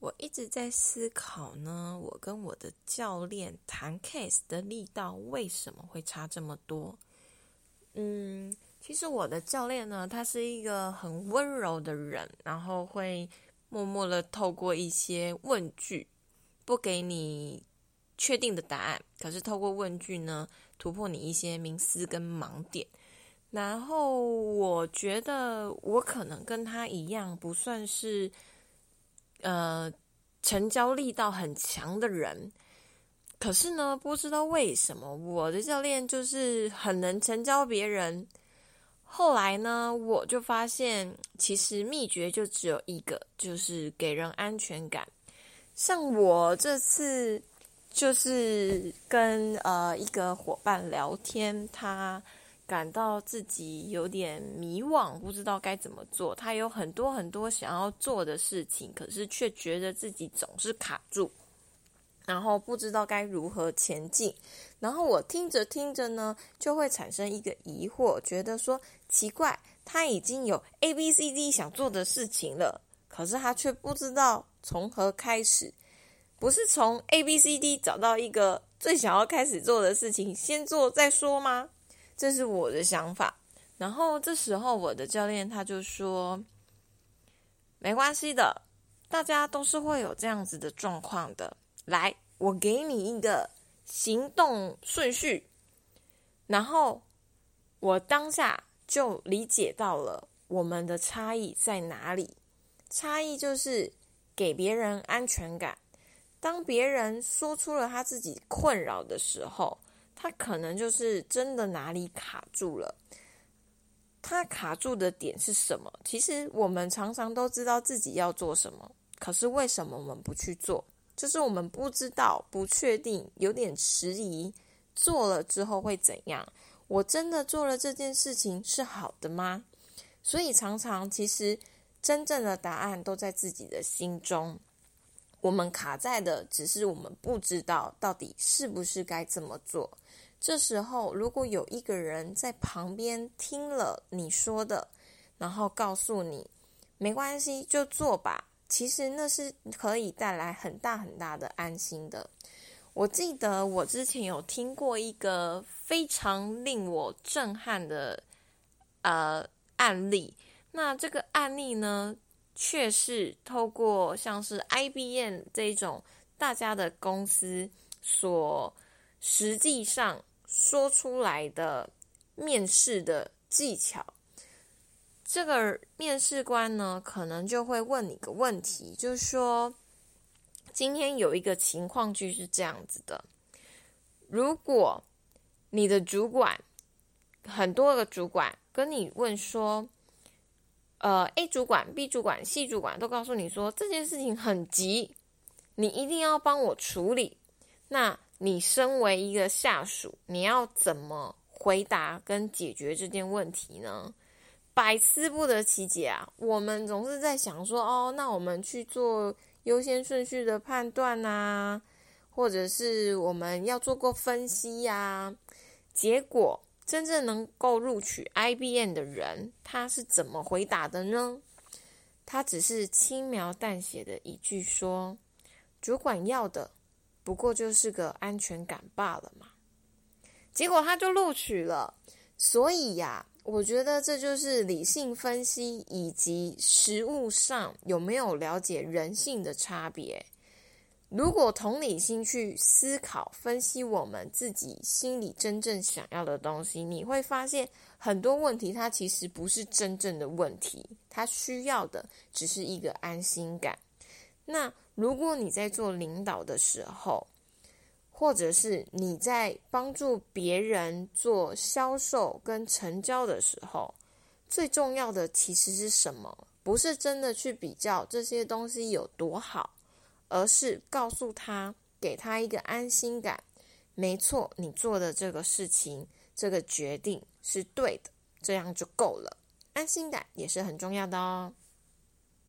我一直在思考呢，我跟我的教练谈 case 的力道为什么会差这么多？嗯，其实我的教练呢，他是一个很温柔的人，然后会默默的透过一些问句，不给你确定的答案，可是透过问句呢，突破你一些迷思跟盲点。然后我觉得我可能跟他一样，不算是。呃，成交力道很强的人，可是呢，不知道为什么我的教练就是很能成交别人。后来呢，我就发现，其实秘诀就只有一个，就是给人安全感。像我这次就是跟呃一个伙伴聊天，他。感到自己有点迷惘，不知道该怎么做。他有很多很多想要做的事情，可是却觉得自己总是卡住，然后不知道该如何前进。然后我听着听着呢，就会产生一个疑惑，觉得说奇怪，他已经有 A、B、C、D 想做的事情了，可是他却不知道从何开始。不是从 A、B、C、D 找到一个最想要开始做的事情，先做再说吗？这是我的想法，然后这时候我的教练他就说：“没关系的，大家都是会有这样子的状况的。来，我给你一个行动顺序，然后我当下就理解到了我们的差异在哪里。差异就是给别人安全感，当别人说出了他自己困扰的时候。”他可能就是真的哪里卡住了，他卡住的点是什么？其实我们常常都知道自己要做什么，可是为什么我们不去做？就是我们不知道、不确定、有点迟疑，做了之后会怎样？我真的做了这件事情是好的吗？所以常常其实真正的答案都在自己的心中。我们卡在的只是我们不知道到底是不是该这么做。这时候，如果有一个人在旁边听了你说的，然后告诉你没关系，就做吧。其实那是可以带来很大很大的安心的。我记得我之前有听过一个非常令我震撼的呃案例。那这个案例呢？却是透过像是 IBM 这种大家的公司所实际上说出来的面试的技巧，这个面试官呢，可能就会问你个问题，就是说，今天有一个情况就是这样子的：如果你的主管很多个主管跟你问说。呃，A 主管、B 主管、C 主管都告诉你说这件事情很急，你一定要帮我处理。那你身为一个下属，你要怎么回答跟解决这件问题呢？百思不得其解啊！我们总是在想说，哦，那我们去做优先顺序的判断啊，或者是我们要做过分析呀，结果。真正能够录取 IBM 的人，他是怎么回答的呢？他只是轻描淡写的一句说：“主管要的不过就是个安全感罢了嘛。”结果他就录取了。所以呀，我觉得这就是理性分析以及实务上有没有了解人性的差别。如果同理心去思考、分析我们自己心里真正想要的东西，你会发现很多问题它其实不是真正的问题，它需要的只是一个安心感。那如果你在做领导的时候，或者是你在帮助别人做销售跟成交的时候，最重要的其实是什么？不是真的去比较这些东西有多好。而是告诉他，给他一个安心感。没错，你做的这个事情，这个决定是对的，这样就够了。安心感也是很重要的哦。